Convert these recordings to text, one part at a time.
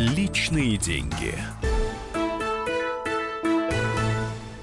Личные деньги.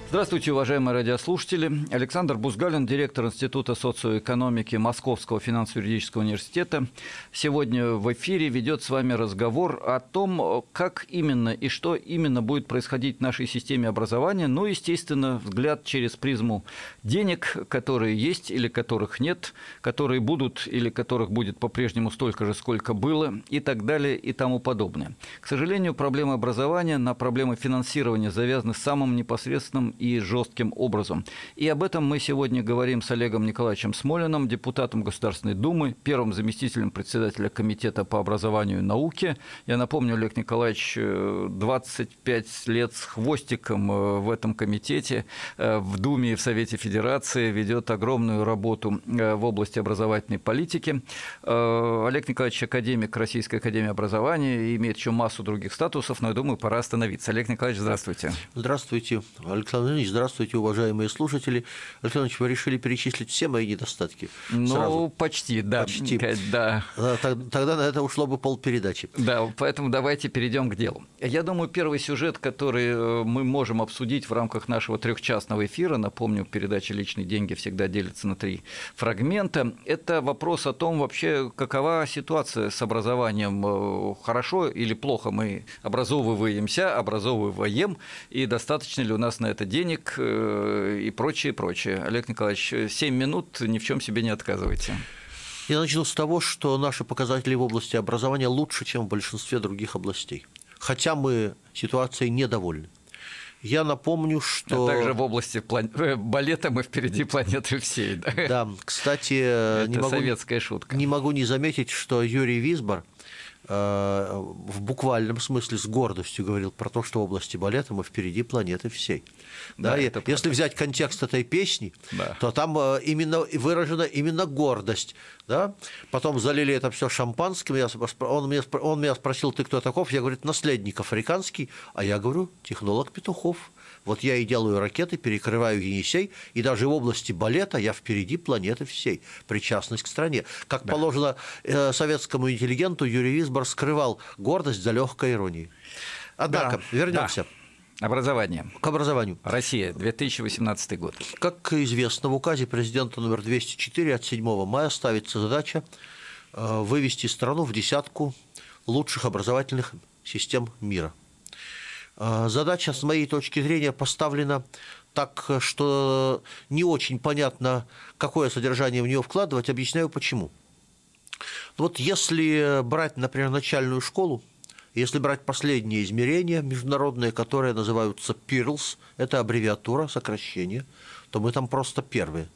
Здравствуйте, уважаемые радиослушатели. Александр Бузгалин, директор Института социоэкономики Московского финансово-юридического университета. Сегодня в эфире ведет с вами разговор о том, как именно и что именно будет происходить в нашей системе образования. Ну, естественно, взгляд через призму денег, которые есть или которых нет, которые будут или которых будет по-прежнему столько же, сколько было, и так далее и тому подобное. К сожалению, проблемы образования на проблемы финансирования завязаны самым непосредственным и жестким образом. И об этом мы сегодня говорим с Олегом Николаевичем Смолиным, депутатом Государственной Думы, первым заместителем председателя Комитета по образованию и науке. Я напомню, Олег Николаевич 25 э, лет с хвостиком э, в этом комитете, э, в Думе и в Совете Федерации, ведет огромную работу в области образовательной политики. Олег Николаевич академик Российской Академии Образования, имеет еще массу других статусов, но я думаю, пора остановиться. Олег Николаевич, здравствуйте. Здравствуйте, Александр Владимирович, здравствуйте, уважаемые слушатели. Александр Ильич, вы решили перечислить все мои недостатки? Ну, сразу. почти, да. Почти. Да. Тогда на это ушло бы полпередачи. Да, поэтому давайте перейдем к делу. Я думаю, первый сюжет, который э, мы можем обсудить в рамках нашего трехчастного эфира, напомню, передача «Личные деньги» всегда делится на три фрагмента, это вопрос о том вообще, какова ситуация с образованием, э, хорошо или плохо мы образовываемся, образовываем, и достаточно ли у нас на это денег, денег э, и прочее, прочее. Олег Николаевич, 7 минут, ни в чем себе не отказывайте. Я начну с того, что наши показатели в области образования лучше, чем в большинстве других областей. Хотя мы ситуацией недовольны. Я напомню, что... А также в области план... Э, балета мы впереди планеты всей. Да, да кстати, Это не могу, советская шутка. Не могу не заметить, что Юрий Висбор Э, в буквальном смысле с гордостью говорил про то, что в области балета мы впереди планеты всей. Да, да, это если взять контекст этой песни, да. то там э, именно выражена именно гордость. Да? Потом залили это все шампанским. Я, он, меня, он меня спросил, ты кто таков? Я говорю, наследник африканский, а я говорю, технолог Петухов. Вот я и делаю ракеты, перекрываю Енисей, и даже в области балета я впереди планеты всей. Причастность к стране. Как да. положено э, советскому интеллигенту, Юрий Висбор скрывал гордость за легкой иронией. Однако, да. вернемся. Да. Образование. К образованию. Россия, 2018 год. Как известно, в указе президента номер 204 от 7 мая ставится задача э, вывести страну в десятку лучших образовательных систем мира – задача, с моей точки зрения, поставлена так, что не очень понятно, какое содержание в нее вкладывать. Объясняю почему. Вот если брать, например, начальную школу, если брать последние измерения международные, которые называются PIRLS, это аббревиатура, сокращение, то мы там просто первые.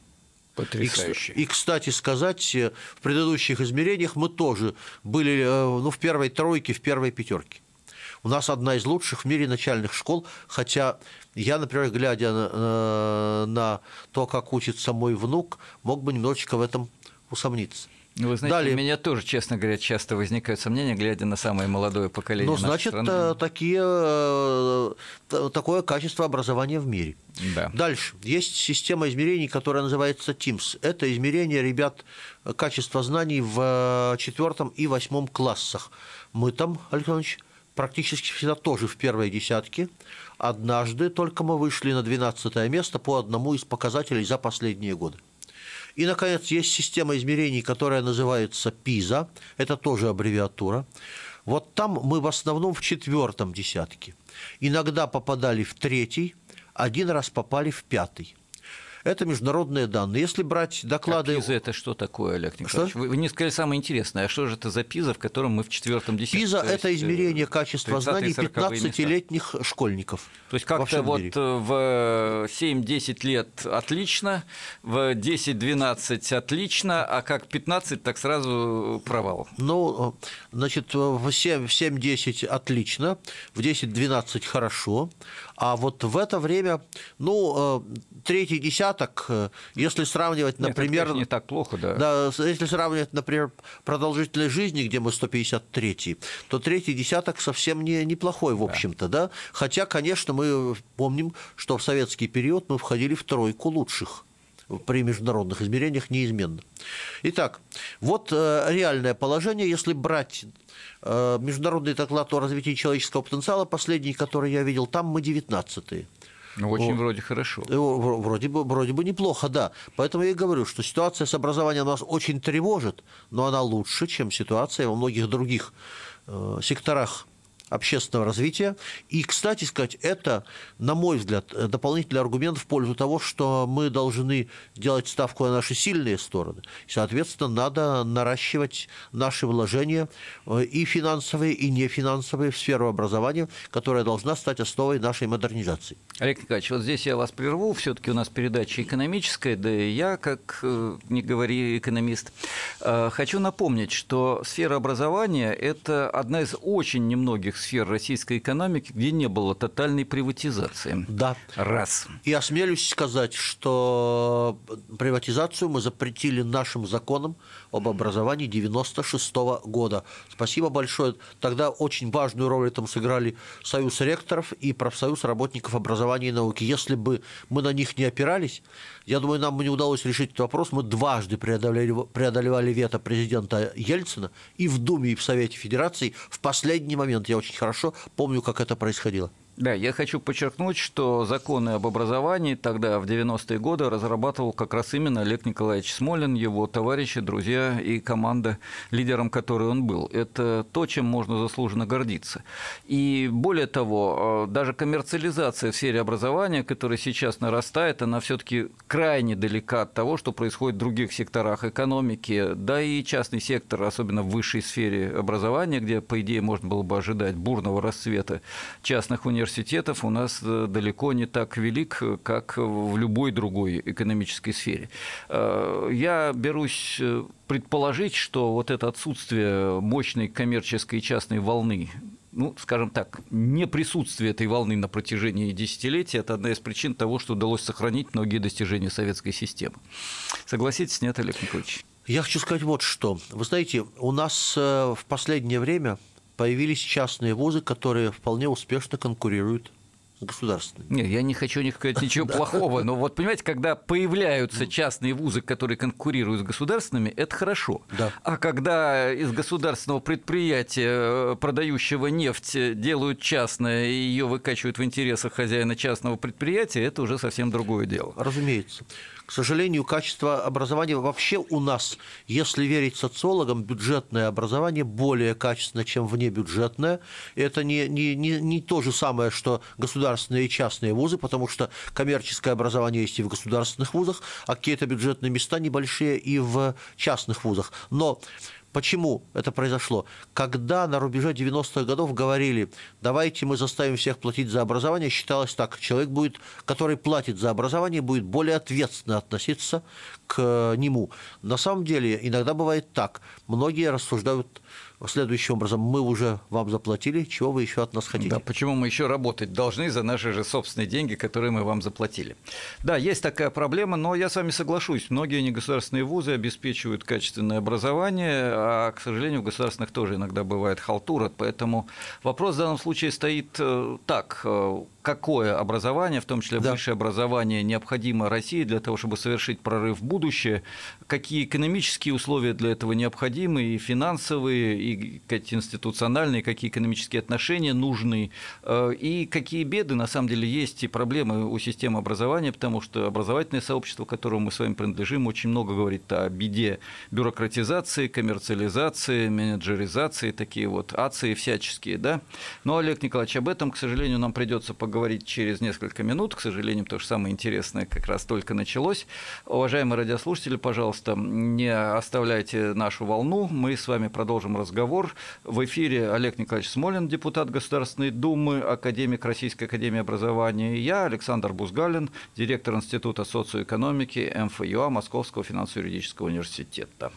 Потрясающе. И, и, кстати сказать, в предыдущих измерениях мы тоже были э, ну, в первой тройке, в первой пятерке. У нас одна из лучших в мире начальных школ, хотя я, например, глядя на, на то, как учится мой внук, мог бы немножечко в этом усомниться. Ну, вы знаете, Далее. у меня тоже, честно говоря, часто возникают сомнения, глядя на самое молодое поколение. Ну, значит, страны. Э, такие, э, такое качество образования в мире. Да. Дальше. Есть система измерений, которая называется TIMSS. Это измерение, ребят, качества знаний в четвертом и восьмом классах. Мы там, Александр Ильич, практически всегда тоже в первой десятке. Однажды только мы вышли на 12 место по одному из показателей за последние годы. И, наконец, есть система измерений, которая называется ПИЗа, это тоже аббревиатура. Вот там мы в основном в четвертом десятке. Иногда попадали в третий, один раз попали в пятый. Это международные данные. Если брать доклады... А ПИЗа – это что такое, Олег Николаевич? Что? Вы, вы не сказали самое интересное. А что же это за ПИЗа, в котором мы в четвертом десятке? ПИЗа – это э, измерение качества знаний 15-летних школьников. То есть как-то вот мире. в 7-10 лет отлично, в 10-12 отлично, а как 15, так сразу провал. Ну, значит, в 7-10 отлично, в 10-12 хорошо, а вот в это время, ну, э, третий десяток, э, если сравнивать, например... Нет, не так плохо, да. Да, если сравнивать, например, продолжительность жизни, где мы 153, то третий десяток совсем не, неплохой, в общем-то, да. да. Хотя, конечно, мы помним, что в советский период мы входили в тройку лучших при международных измерениях неизменно. Итак, вот э, реальное положение, если брать э, международный доклад о развитии человеческого потенциала, последний, который я видел, там мы 19-е. Ну, очень вот. вроде хорошо. Э, вроде бы, вроде бы неплохо, да. Поэтому я и говорю, что ситуация с образованием нас очень тревожит, но она лучше, чем ситуация во многих других э, секторах общественного развития. И, кстати сказать, это, на мой взгляд, дополнительный аргумент в пользу того, что мы должны делать ставку на наши сильные стороны. Соответственно, надо наращивать наши вложения э, и финансовые, и нефинансовые в сферу образования, которая должна стать основой нашей модернизации. Олег Николаевич, вот здесь я вас прерву. Все-таки у нас передача экономическая, да и я, как э, не говори экономист, э, хочу напомнить, что сфера образования – это одна из очень немногих сфер российской экономики, где не было тотальной приватизации. Да. Раз. И осмелюсь сказать, что приватизацию мы запретили нашим законом об образовании 96 -го года. Спасибо большое. Тогда очень важную роль этом сыграли Союз ректоров и профсоюз работников образования и науки. Если бы мы на них не опирались, я думаю, нам бы не удалось решить этот вопрос. Мы дважды преодолели, преодолевали вето президента Ельцина и в Думе, и в Совете Федерации. В последний момент я очень хорошо помню, как это происходило. Да, я хочу подчеркнуть, что законы об образовании тогда, в 90-е годы, разрабатывал как раз именно Олег Николаевич Смолин, его товарищи, друзья и команда, лидером которой он был. Это то, чем можно заслуженно гордиться. И более того, э, даже коммерциализация в сфере образования, которая сейчас нарастает, она все-таки крайне далека от того, что происходит в других секторах экономики, да и частный сектор, особенно в высшей сфере образования, где, по идее, можно было бы ожидать бурного расцвета частных университетов, университетов у нас э, далеко не так велик, как в любой другой экономической сфере. Э, я берусь э, предположить, что вот это отсутствие мощной коммерческой и частной волны ну, скажем так, не присутствие этой волны на протяжении десятилетий – это одна из причин того, что удалось сохранить многие достижения советской системы. Согласитесь, нет, Олег Николаевич? Я хочу сказать вот что. Вы знаете, у нас в последнее время появились частные вузы, которые вполне успешно конкурируют с государственными. Нет, я не хочу не сказать ничего плохого, но вот понимаете, когда появляются частные вузы, которые конкурируют с государственными, это хорошо. Да. А когда из государственного предприятия, э, продающего нефть, делают частное и ее выкачивают в интересах хозяина частного предприятия, это уже совсем другое дело. Разумеется. К сожалению, качество образования вообще у нас, если верить социологам, бюджетное образование более качественное, чем внебюджетное. Это не, не, не, не то же самое, что государственные и частные вузы, потому что коммерческое образование есть и в государственных вузах, а какие-то бюджетные места небольшие и в частных вузах. Но Почему это произошло? Когда на рубеже 90-х годов говорили, давайте мы заставим всех платить за образование, считалось так, человек будет, который платит за образование, будет более ответственно относиться к нему. На самом деле, иногда бывает так. Многие рассуждают следующим образом. Мы уже вам заплатили, чего вы еще от нас хотите? Да, почему мы еще работать должны за наши же собственные деньги, которые мы вам заплатили? Да, есть такая проблема, но я с вами соглашусь. Многие негосударственные вузы обеспечивают качественное образование, а, к сожалению, в государственных тоже иногда бывает халтура. Поэтому вопрос в данном случае стоит э, так э, какое образование, в том числе да. высшее образование, необходимо России для того, чтобы совершить прорыв в будущее, какие экономические условия для этого необходимы, и финансовые, и институциональные, какие экономические отношения нужны, э, и какие беды, на самом деле, есть и проблемы у системы образования, потому что образовательное сообщество, которому мы с вами принадлежим, очень много говорит о беде бюрократизации, коммерциализации, менеджеризации, такие вот ации всяческие. Да? Но, Олег Николаевич, об этом, к сожалению, нам придется поговорить через несколько минут. К сожалению, то же самое интересное как раз только началось. Уважаемые радиослушатели, пожалуйста, не оставляйте нашу волну. Мы с вами продолжим разговор. В эфире Олег Николаевич Смолин, депутат Государственной Думы, академик Российской Академии Образования. И я, Александр Бузгалин, директор Института социоэкономики МФЮА Московского финансово-юридического университета.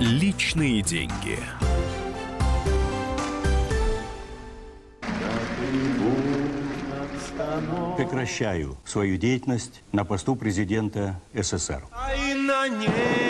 Личные деньги. Прекращаю свою деятельность на посту президента СССР. А на небе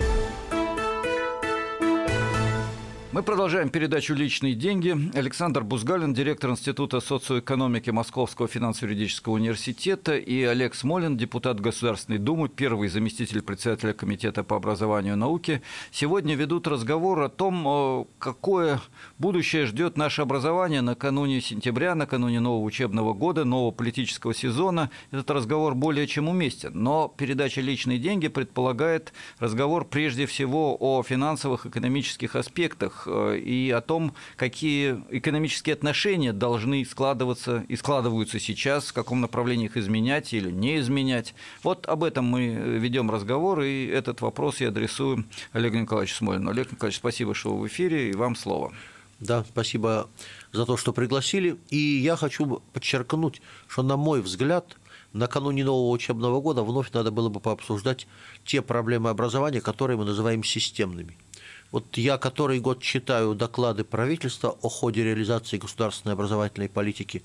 Мы продолжаем передачу «Личные деньги». Александр Бузгалин, директор Института социоэкономики Московского финансово-юридического университета, и Олег Смолин, депутат Государственной Думы, первый заместитель председателя Комитета по образованию и науке, сегодня ведут разговор о том, э, какое будущее ждет наше образование накануне сентября, накануне нового учебного года, нового политического сезона. Этот разговор более чем уместен. Но передача «Личные деньги» предполагает разговор прежде всего о финансовых, экономических аспектах Э, и о том, какие экономические отношения должны складываться и складываются сейчас, в каком направлении их изменять или не изменять. Вот об этом мы ведем разговор, и этот вопрос я адресую Олегу Николаевичу Смолину. Олег Николаевич, спасибо, что вы в эфире, и вам слово. Да, спасибо за то, что пригласили. И я хочу подчеркнуть, что, на мой взгляд, накануне нового учебного года вновь надо было бы пообсуждать те проблемы образования, которые мы называем системными – вот я который год читаю доклады правительства о ходе реализации государственной образовательной политики,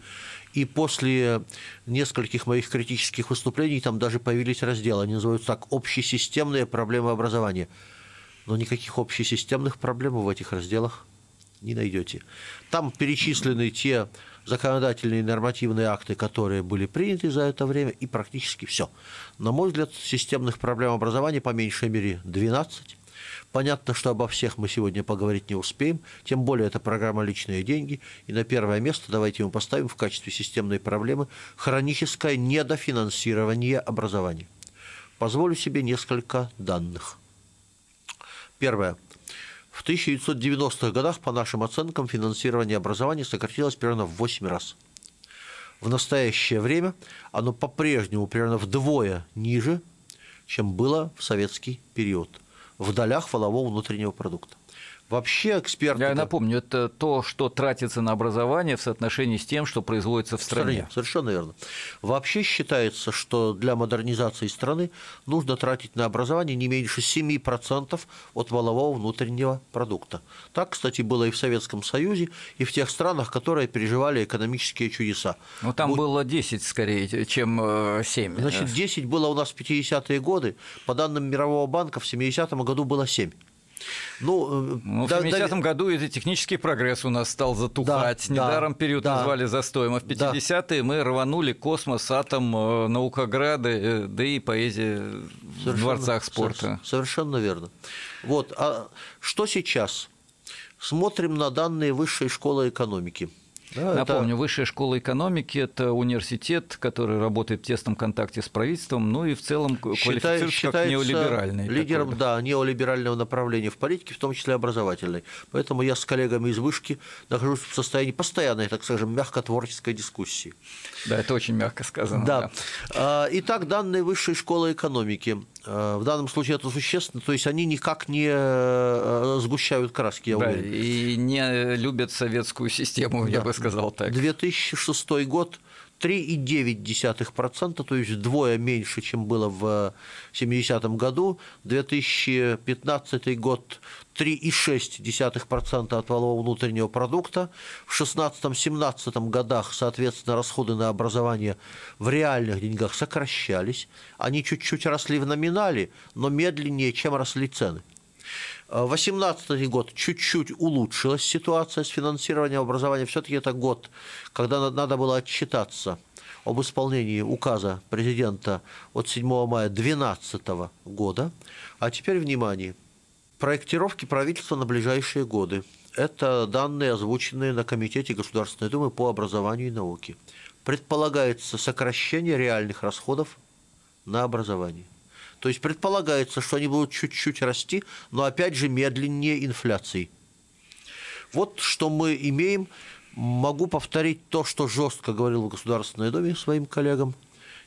и после нескольких моих критических выступлений там даже появились разделы, они называются так «Общесистемные проблемы образования». Но никаких общесистемных проблем в этих разделах не найдете. Там перечислены те законодательные нормативные акты, которые были приняты за это время, и практически все. На мой взгляд, системных проблем образования по меньшей мере 12. Понятно, что обо всех мы сегодня поговорить не успеем, тем более это программа «Личные деньги», и на первое место давайте мы поставим в качестве системной проблемы хроническое недофинансирование образования. Позволю себе несколько данных. Первое. В 1990-х годах, по нашим оценкам, финансирование образования сократилось примерно в 8 раз. В настоящее время оно по-прежнему примерно вдвое ниже, чем было в советский период – в долях валового внутреннего продукта. Вообще эксперты... Я напомню, это то, что тратится на образование в соотношении с тем, что производится в стране. В стране совершенно верно. Вообще считается, что для модернизации страны нужно тратить на образование не меньше 7% от валового внутреннего продукта. Так, кстати, было и в Советском Союзе, и в тех странах, которые переживали экономические чудеса. Ну, там Будь... было 10 скорее, чем 7. Значит, 10 было у нас в 50-е годы. По данным Мирового банка, в 70-м году было 7. Ну, ну да, в 70-м да, году и технический прогресс у нас стал затухать. Да, Недаром да, период да, назвали застоем. А в 50-е да. мы рванули космос, атом, э, наукограды, э, да и поэзия совершенно, в дворцах спорта. Совершенно верно. Вот, а что сейчас? Смотрим на данные Высшей школы экономики – да, Напомню, это... Высшая школа экономики – это университет, который работает в тесном контакте с правительством, ну и в целом Считай, квалифицируется как неолиберальный. Лидером, такой. да, неолиберального направления в политике, в том числе образовательной. Поэтому я с коллегами из Вышки нахожусь в состоянии постоянной, так скажем, мягко-творческой дискуссии. Да, это очень мягко сказано. Да. да. А, итак, данные Высшей школы экономики. А, в данном случае это существенно, то есть они никак не э, сгущают краски, я да, уверен. И не любят советскую систему, да. я бы сказал сказал так. 2006 год 3,9%, то есть вдвое меньше, чем было в 70-м году. 2015 год 3,6% от валового внутреннего продукта. В 16-17 годах, соответственно, расходы на образование в реальных деньгах сокращались. Они чуть-чуть росли в номинале, но медленнее, чем росли цены. 2018 год чуть-чуть улучшилась ситуация с финансированием образования. Все-таки это год, когда надо было отчитаться об исполнении указа президента от 7 мая 2012 года. А теперь внимание. Проектировки правительства на ближайшие годы. Это данные, озвученные на Комитете Государственной Думы по образованию и науке. Предполагается сокращение реальных расходов на образование. То есть предполагается, что они будут чуть-чуть расти, но опять же медленнее инфляции. Вот что мы имеем. Могу повторить то, что жестко говорил в Государственной Думе своим коллегам.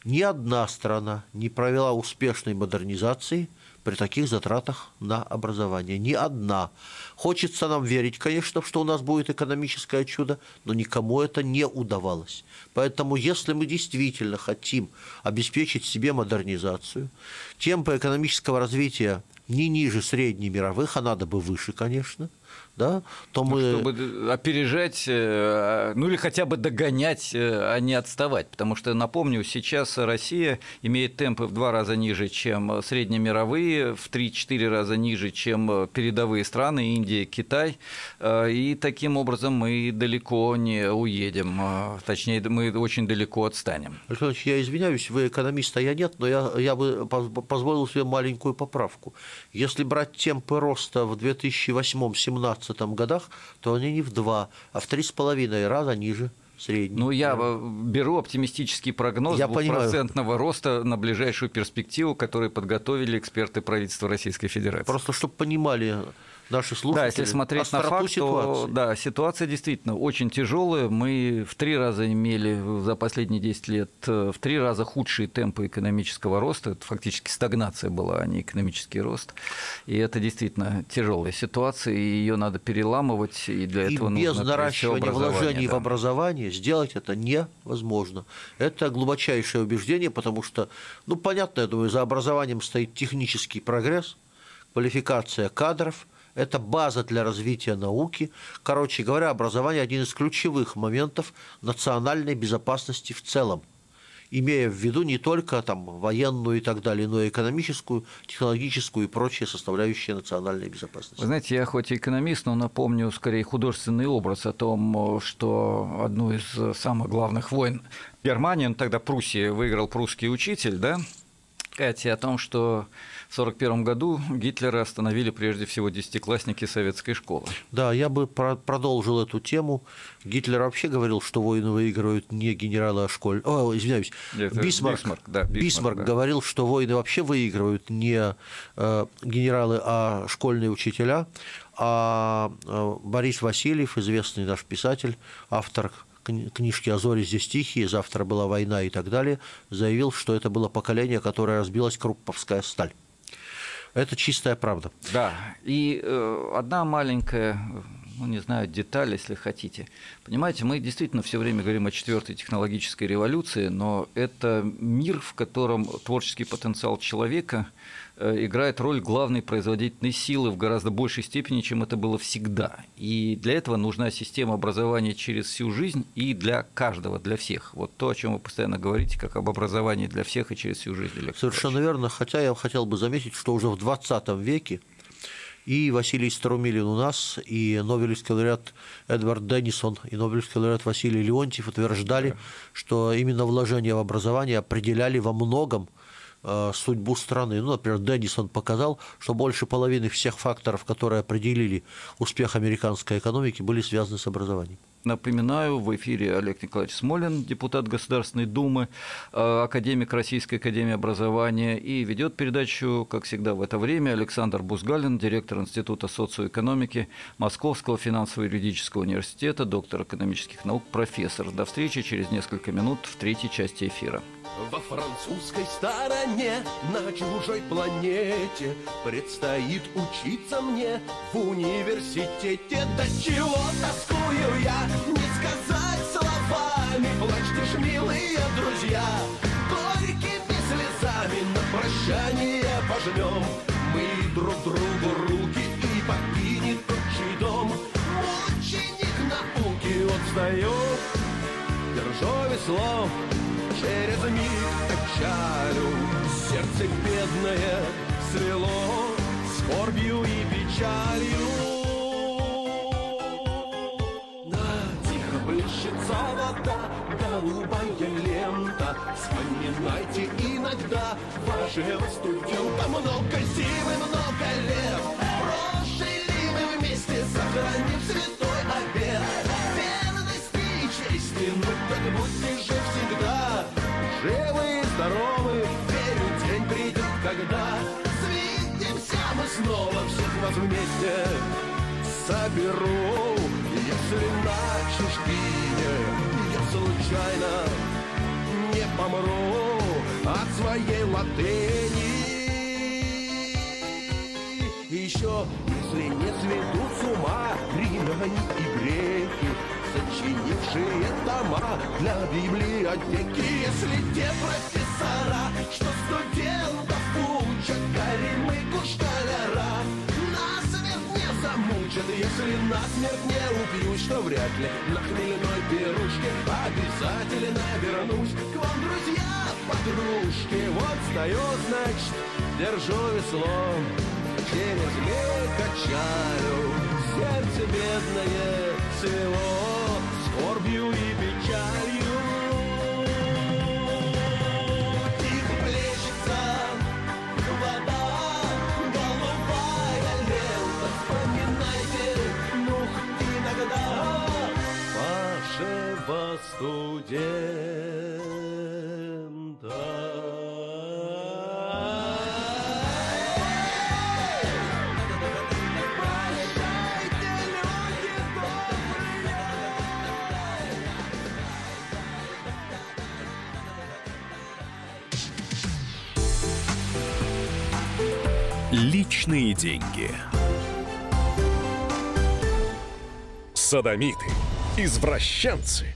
Ни одна страна не провела успешной модернизации при таких затратах на образование. Ни одна. Хочется нам верить, конечно, что у нас будет экономическое чудо, но никому это не удавалось. Поэтому, если мы действительно хотим обеспечить себе модернизацию, темпы экономического развития не ниже среднемировых, а надо бы выше, конечно – да, то ну, мы... Чтобы опережать, э, ну или хотя бы догонять, э, а не отставать. Потому что, напомню, сейчас Россия имеет темпы в два раза ниже, чем среднемировые, в 3-4 раза ниже, чем передовые страны, Индия, Китай. Э, и таким образом мы далеко не уедем. Точнее, мы очень далеко отстанем. Александр я извиняюсь, вы экономист, а я нет, но я, я бы позволил себе маленькую поправку. Если брать темпы роста в 2008-2017 2017 годах, то они не в два, а в три с половиной раза ниже средний. Ну, я беру оптимистический прогноз я процентного роста на ближайшую перспективу, который подготовили эксперты правительства Российской Федерации. Просто чтобы понимали наши слушатели. Да, если смотреть на факт, ситуации. то да, ситуация действительно очень тяжелая. Мы в три раза имели за последние 10 лет э, в три раза худшие темпы экономического роста. Это фактически стагнация была, а не экономический рост. И это действительно тяжелая ситуация, и ее надо переламывать, и для и этого без нужно наращивания вложений да. в образование сделать это невозможно. Это глубочайшее убеждение, потому что, ну, понятно, я думаю, за образованием стоит технический прогресс, квалификация кадров – это база для развития науки. Короче говоря, образование – один из ключевых моментов национальной безопасности в целом имея в виду не только там, военную и так далее, но и экономическую, технологическую и прочие составляющие национальной безопасности. Вы знаете, я хоть и экономист, но напомню скорее художественный образ о том, что одну из самых главных войн Германии, ну, тогда Пруссия выиграл прусский учитель, да, Кстати, о том, что в 1941 году Гитлера остановили прежде всего десятиклассники советской школы. Да, я бы про продолжил эту тему. Гитлер вообще говорил, что войны выигрывают не генералы, а школь. О, извиняюсь, Это Бисмарк, Бисмарк, да, Бисмарк, Бисмарк да. говорил, что войны вообще выигрывают не э, генералы, а школьные учителя. А э, Борис Васильев, известный наш писатель, автор книжки «Азори здесь тихие», «Завтра была война» и так далее, заявил, что это было поколение, которое разбилась крупповская сталь. Это чистая правда. Да, и э, одна маленькая ну, не знаю, деталь, если хотите. Понимаете, мы действительно все время говорим о четвертой технологической революции, но это мир, в котором творческий потенциал человека Э, играет роль главной производительной силы в гораздо большей степени, чем это было всегда. И для этого нужна система образования через всю жизнь и для каждого, для всех. Вот то, о чем вы постоянно говорите, как об образовании для всех и через всю жизнь. Совершенно верно. Хотя я хотел бы заметить, что уже в 20 веке и Василий Старумилин у нас, и Нобелевский лауреат Эдвард Деннисон, и Нобелевский лауреат Василий Леонтьев утверждали, что именно вложения в образование определяли во многом Э, судьбу страны. Ну, например, Деннисон показал, что больше половины всех факторов, которые определили успех американской экономики, были связаны с образованием. Напоминаю, в эфире Олег Николаевич Смолин, депутат Государственной Думы, э, академик Российской Академии Образования, и ведет передачу, как всегда в это время, Александр Бузгалин, директор Института социоэкономики Московского финансово-юридического университета, доктор экономических наук, профессор. До встречи через несколько минут в третьей части эфира. Во французской стороне, на чужой планете Предстоит учиться мне в университете. До чего тоскую я, не сказать словами Плачьте ж, милые друзья, горькими слезами На прощание пожмем. Мы друг другу руки И покинет отчий дом. Мученик науки отстает, держу весло Через миг печалю. Сердце бедное свело Скорбью и печалью. Да, тихо плещется вода Голубая лента. Вспоминайте иногда Вашего студента Много зимы, много лет снова Всех вас вместе соберу Если на чужбине Я случайно не помру От своей латыни еще, если не сведут с ума римляне и греки, сочинившие тома для библиотеки. Если те профессора, что студентов учат, горемыку школяра, насмерть не замучат, если насмерть не убьют, что вряд ли на хмельной пирушке обязательно вернусь. К вам, друзья, подружки. Вот встает, значит, держу весло, через миг качаю, сердце бедное свело скорбью и печалью. Студента. Личные деньги. Садомиты, извращенцы,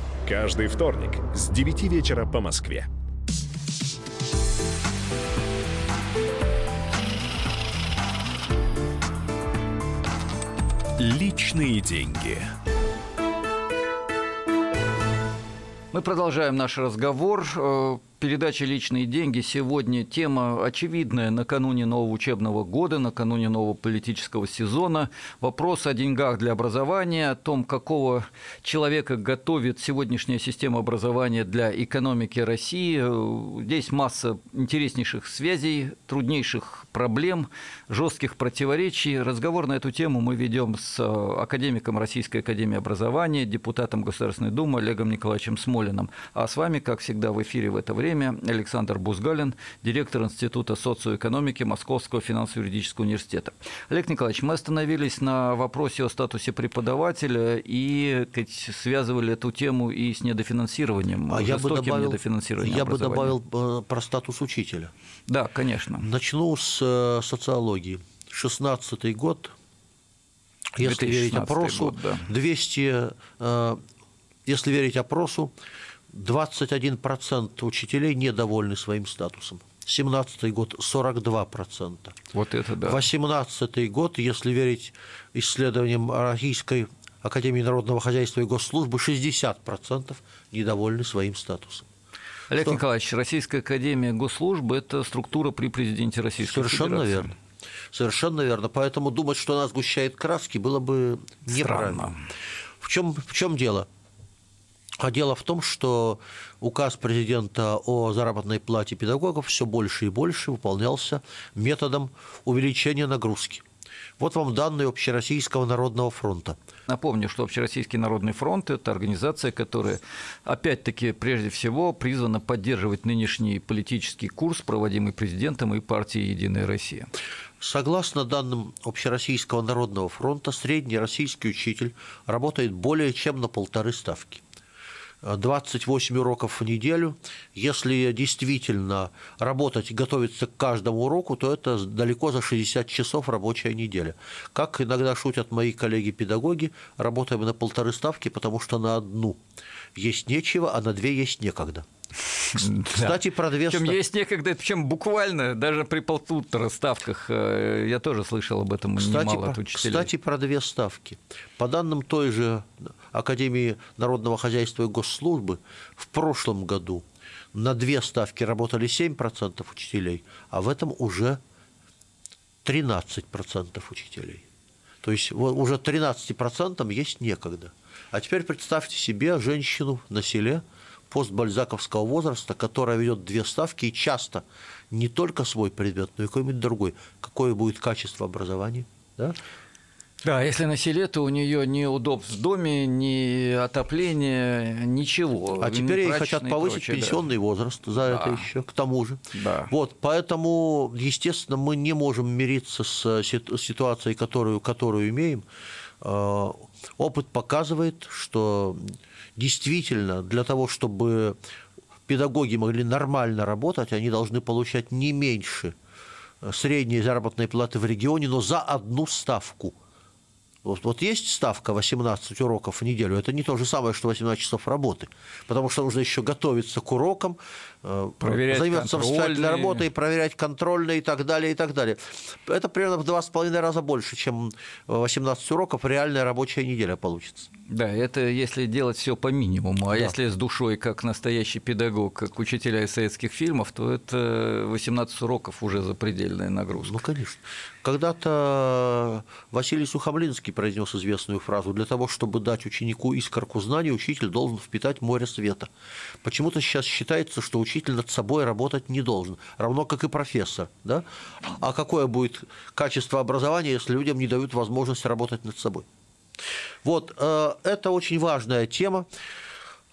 Каждый вторник с 9 вечера по Москве. Личные деньги. Мы продолжаем наш разговор. Передача «Личные деньги». Сегодня тема очевидная. Накануне нового учебного года, накануне нового политического сезона. Вопрос о деньгах для образования, о том, какого человека готовит сегодняшняя система образования для экономики России. Здесь масса интереснейших связей, труднейших проблем, жестких противоречий. Разговор на эту тему мы ведем с э, академиком Российской академии образования, депутатом Государственной Думы Олегом Николаевичем Смолиным. А с вами, как всегда, в эфире в это время Александр Бузгалин, директор Института социоэкономики Московского финансово-юридического университета. Олег Николаевич, мы остановились на вопросе о статусе преподавателя и сказать, связывали эту тему и с недофинансированием, А я бы добавил, недофинансированием я бы добавил э, про статус учителя. Да, конечно. Начну с э, социологии. 16 год, если верить 2016 опросу, год, да. 200, э, если верить опросу, 21% учителей недовольны своим статусом. 17 год 42%. Вот это да. 18 год, если верить исследованиям Российской Академии народного хозяйства и госслужбы, 60% недовольны своим статусом. Олег Что? Николаевич, Российская академия госслужбы – это структура при президенте Российской Совершенно Федерации. верно. Совершенно верно. Поэтому думать, что она сгущает краски, было бы неправильно. Странно. В чем, в чем дело? А дело в том, что указ президента о заработной плате педагогов все больше и больше выполнялся методом увеличения нагрузки. Вот вам данные Общероссийского народного фронта. Напомню, что Общероссийский народный фронт – это организация, которая, опять-таки, прежде всего, призвана поддерживать нынешний политический курс, проводимый президентом и партией «Единая Россия». Согласно данным Общероссийского народного фронта, средний российский учитель работает более чем на полторы ставки. 28 уроков в неделю. Если действительно работать, готовиться к каждому уроку, то это далеко за 60 часов рабочая неделя. Как иногда шутят мои коллеги-педагоги, работаем на полторы ставки, потому что на одну есть нечего, а на две есть некогда. Кстати, про две Причем ста- есть некогда, причем буквально, даже при полутора ставках, э, я тоже слышал об этом немало про, от учителей. кстати, про две ставки. По данным той же Академии народного хозяйства и госслужбы, в прошлом году на две ставки работали 7% учителей, а в этом уже 13% учителей. То есть уже 13% есть некогда. А теперь представьте себе женщину на селе постбальзаковского возраста, которая ведет две ставки и часто не только свой предмет, но и какой-нибудь другой. Какое будет качество образования? Да? Да, если на селе, то у нее ни удобств в доме, ни отопления, ничего. А теперь ей хотят повысить прочее, пенсионный да. возраст за да. это еще, к тому же. Да. Вот, поэтому, естественно, мы не можем мириться с ситуацией, которую, которую имеем. А, опыт показывает, что действительно для того, чтобы педагоги могли нормально работать, они должны получать не меньше средней заработной платы в регионе, но за одну ставку. Вот, вот есть ставка 18 уроков в неделю, это не то же самое, что 18 часов работы, потому что нужно еще готовиться к урокам, э, проверять заниматься воспитательной работой, проверять контрольные и так далее, и так далее. Это примерно в два с половиной раза больше, чем 18 уроков реальная рабочая неделя получится. Да, это если делать все по минимуму, а да. если с душой, как настоящий педагог, как учителя из советских фильмов, то это 18 уроков уже запредельная нагрузка. Ну, конечно. Когда-то Василий Сухомлинский произнес известную фразу «Для того, чтобы дать ученику искорку знаний, учитель должен впитать море света». Почему-то сейчас считается, что учитель над собой работать не должен, равно как и профессор. Да? А какое будет качество образования, если людям не дают возможность работать над собой? Вот, э, это очень важная тема.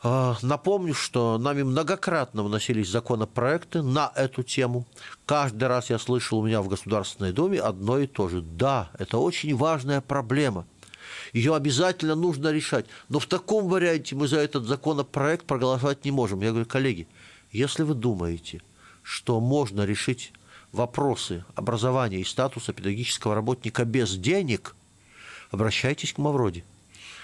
Э, напомню, что нами многократно вносились законопроекты на эту тему. Каждый раз я слышал у меня в Государственной Думе одно и то же. Да, это очень важная проблема. Ее обязательно нужно решать. Но в таком варианте мы за этот законопроект проголосовать не можем. Я говорю, коллеги, если вы думаете, что можно решить вопросы образования и статуса педагогического работника без денег – обращайтесь к Мавроди.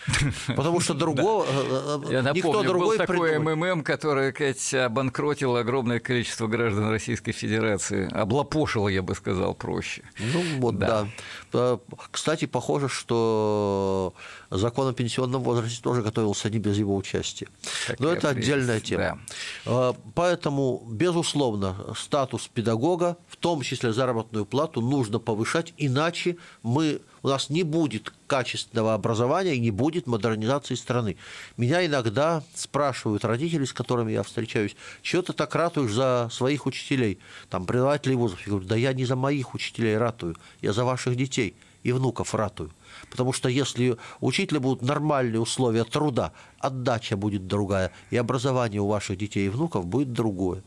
Потому что другого, э, э, Я напомню, был такой. МММ, который, сказать, обанкротил огромное количество граждан Российской Федерации. Облапошило, я бы сказал, проще. Ну, вот, да. да. Кстати, похоже, что закон о пенсионном возрасте тоже готовился не без его участия. Но это отдельная тема. Поэтому, безусловно, статус педагога, в том числе заработную плату, нужно повышать, иначе мы у нас не будет качественного образования и не будет модернизации страны. Меня иногда спрашивают родители, с которыми я встречаюсь, что ты так ратуешь за своих учителей, там, преподавателей вузов. Я говорю, да я не за моих учителей ратую, я за ваших детей и внуков ратую. Потому что если у учителя будут нормальные условия труда, отдача будет другая, и образование у ваших детей и внуков будет другое.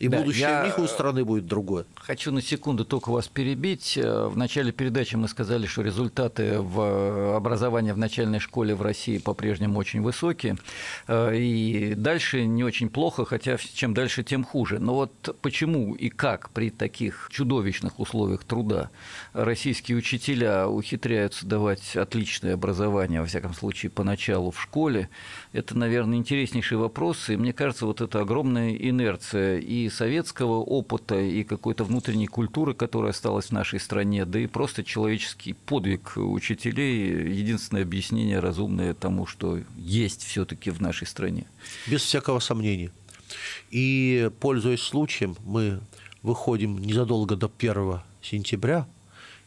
И да, будущее я... у них у страны будет другое. Хочу на секунду только вас перебить. Э, в начале передачи мы сказали, что результаты в э, образовании в начальной школе в России по-прежнему очень высокие. Э, и дальше не очень плохо, хотя чем дальше, тем хуже. Но вот почему и как при таких чудовищных условиях труда российские учителя ухитряются давать отличное образование, во всяком случае, поначалу в школе, это, наверное, интереснейший вопрос. И мне кажется, вот эта огромная инерция и советского опыта, и какой-то внутренней культуры, которая осталась в нашей стране, да и просто человеческий подвиг учителей, единственное объяснение разумное тому, что есть все таки в нашей стране. Без всякого сомнения. И, пользуясь случаем, мы выходим незадолго до 1 сентября.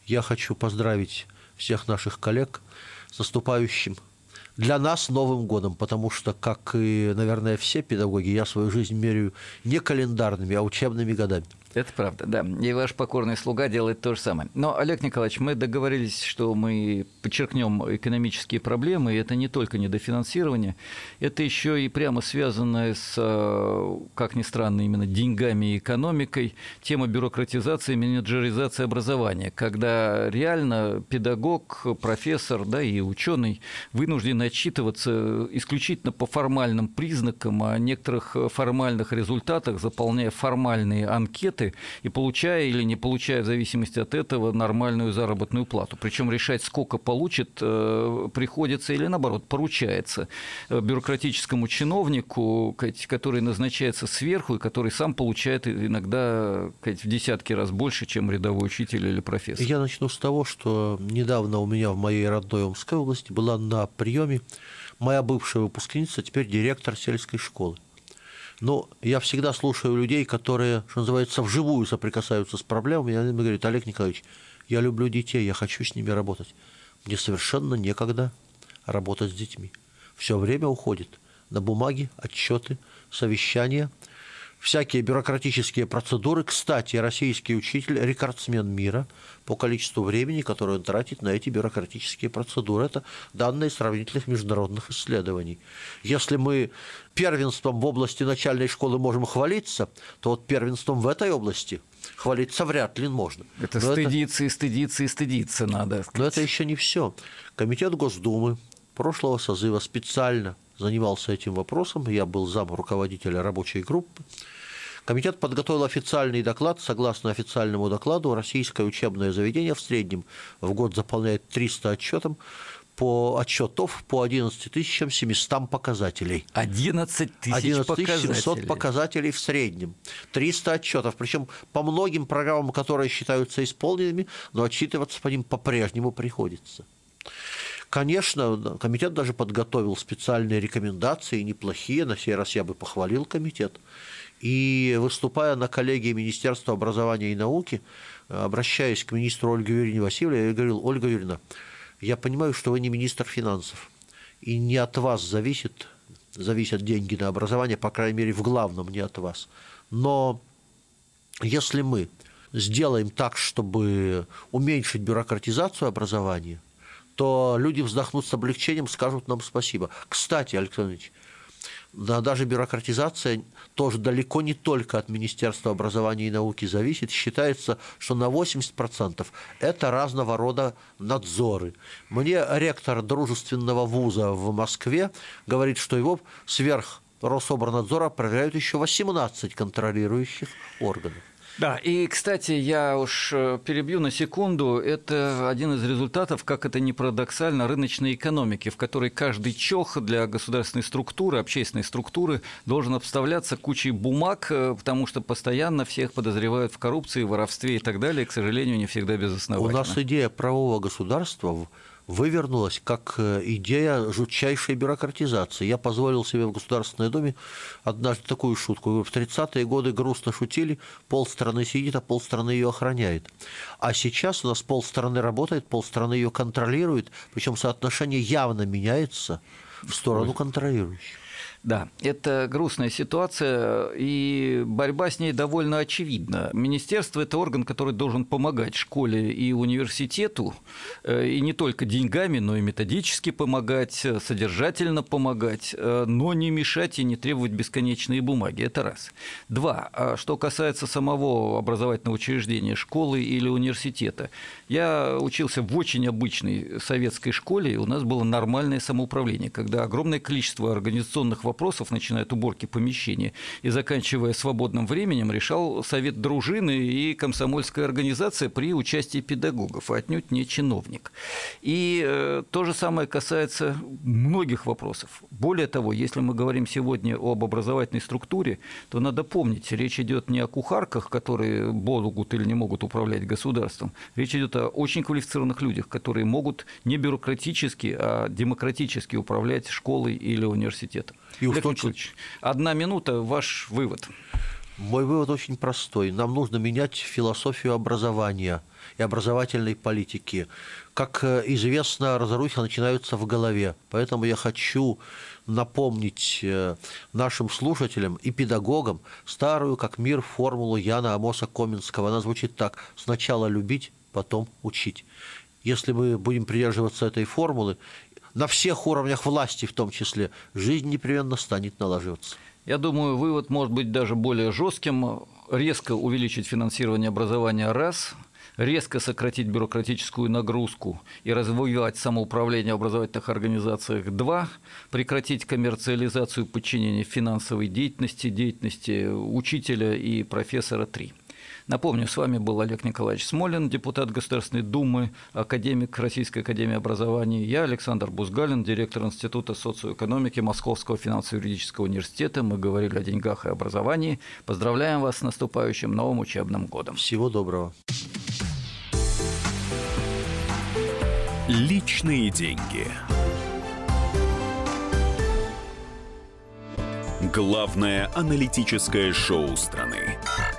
Я хочу поздравить всех наших коллег с наступающим для нас Новым годом, потому что, как и, наверное, все педагоги, я свою жизнь меряю не календарными, а учебными годами. Это правда, да. И ваш покорный слуга делает то же самое. Но, Олег Николаевич, мы договорились, что мы подчеркнем экономические проблемы, и это не только недофинансирование, это еще и прямо связано с, э, как ни странно, именно деньгами и экономикой, тема бюрократизации, менеджеризации образования, когда реально педагог, профессор, да, и ученый вынужден отчитываться исключительно по формальным признакам, о некоторых формальных результатах, заполняя формальные анкеты, работы и получая или не получая в зависимости от этого нормальную заработную плату. Причем решать, сколько получит, э, приходится или наоборот поручается э, бюрократическому чиновнику, который назначается сверху и который сам получает иногда в десятки раз больше, чем рядовой учитель или профессор. Я начну с того, что недавно у меня в моей родной Омской области была на приеме моя бывшая выпускница, теперь директор сельской школы. Но я всегда слушаю людей, которые, что называется, вживую соприкасаются с проблемами, и они мне говорят, Олег Николаевич, я люблю детей, я хочу с ними работать. Мне совершенно некогда работать с детьми. Все время уходит на бумаги, отчеты, совещания. Всякие бюрократические процедуры. Кстати, российский учитель – рекордсмен мира по количеству времени, которое он тратит на эти бюрократические процедуры. Это данные сравнительных международных исследований. Если мы первенством в области начальной школы можем хвалиться, то вот первенством в этой области хвалиться вряд ли можно. Это Но стыдиться это... и стыдиться и стыдиться надо. Но это еще не все. Комитет Госдумы прошлого созыва специально занимался этим вопросом. Я был зам руководителя рабочей группы. Комитет подготовил официальный доклад. Согласно официальному докладу, российское учебное заведение в среднем в год заполняет 300 отчетов по отчетов по 11 700 показателей. 11 тысяч 11 700 показателей. показателей в среднем. 300 отчетов. Причем по многим программам, которые считаются исполненными, но отчитываться по ним по-прежнему приходится. Конечно, комитет даже подготовил специальные рекомендации, неплохие. На сей раз я бы похвалил комитет. И выступая на коллегии Министерства образования и науки, обращаясь к министру Ольге Юрьевне Васильевне, я говорил, Ольга Юрьевна, я понимаю, что вы не министр финансов, и не от вас зависит, зависят деньги на образование, по крайней мере, в главном не от вас. Но если мы сделаем так, чтобы уменьшить бюрократизацию образования, то люди вздохнут с облегчением, скажут нам спасибо. Кстати, Александр Ильич, да, даже бюрократизация тоже далеко не только от Министерства образования и науки зависит. Считается, что на 80% это разного рода надзоры. Мне ректор дружественного вуза в Москве говорит, что его сверх Рособорнадзора проверяют еще 18 контролирующих органов. Да, и, кстати, я уж э, перебью на секунду. Это один из результатов, как это не парадоксально, рыночной экономики, в которой каждый чох для государственной структуры, общественной структуры должен обставляться кучей бумаг, э, потому что постоянно всех подозревают в коррупции, воровстве и так далее. И, к сожалению, не всегда безосновательно. У нас идея правового государства вывернулась как э, идея жутчайшей бюрократизации. Я позволил себе в Государственной Думе однажды такую шутку. В 30-е годы грустно шутили, полстраны сидит, а полстраны ее охраняет. А сейчас у нас полстраны работает, полстраны ее контролирует, причем соотношение явно меняется в сторону контролирующих. Да, это грустная ситуация, и борьба с ней довольно очевидна. Министерство – это орган, который должен помогать школе и университету, э, и не только деньгами, но и методически помогать, содержательно помогать, э, но не мешать и не требовать бесконечные бумаги. Это раз. Два. А что касается самого образовательного учреждения, школы или университета. Я учился в очень обычной советской школе, и у нас было нормальное самоуправление, когда огромное количество организационных вопросов вопросов, начиная от уборки помещения и заканчивая свободным временем, решал совет дружины и комсомольская организация при участии педагогов, а отнюдь не чиновник. И э, то же самое касается многих вопросов. Более того, если мы говорим сегодня об образовательной структуре, то надо помнить, речь идет не о кухарках, которые могут или не могут управлять государством, речь идет о очень квалифицированных людях, которые могут не бюрократически, а демократически управлять школой или университетом. И уж точно... Одна минута, ваш вывод. Мой вывод очень простой. Нам нужно менять философию образования и образовательной политики. Как э, известно, разрухи начинаются в голове. Поэтому я хочу напомнить э, нашим слушателям и педагогам старую, как мир, формулу Яна Амоса Коминского. Она звучит так. Сначала любить, потом учить. Если мы будем придерживаться этой формулы, на всех уровнях власти в том числе, жизнь непременно станет налаживаться. Я думаю, вывод может быть даже более жестким. Резко увеличить финансирование образования – раз, резко сократить бюрократическую нагрузку и развивать самоуправление в образовательных организациях – два, прекратить коммерциализацию подчинения финансовой деятельности, деятельности учителя и профессора – три. Напомню, с вами был Олег Николаевич Смолин, депутат Государственной Думы, академик Российской Академии Образования. Я Александр Бузгалин, директор Института социоэкономики Московского финансово-юридического университета. Мы говорили о деньгах и образовании. Поздравляем вас с наступающим новым учебным годом. Всего доброго. Личные деньги. Главное аналитическое шоу страны.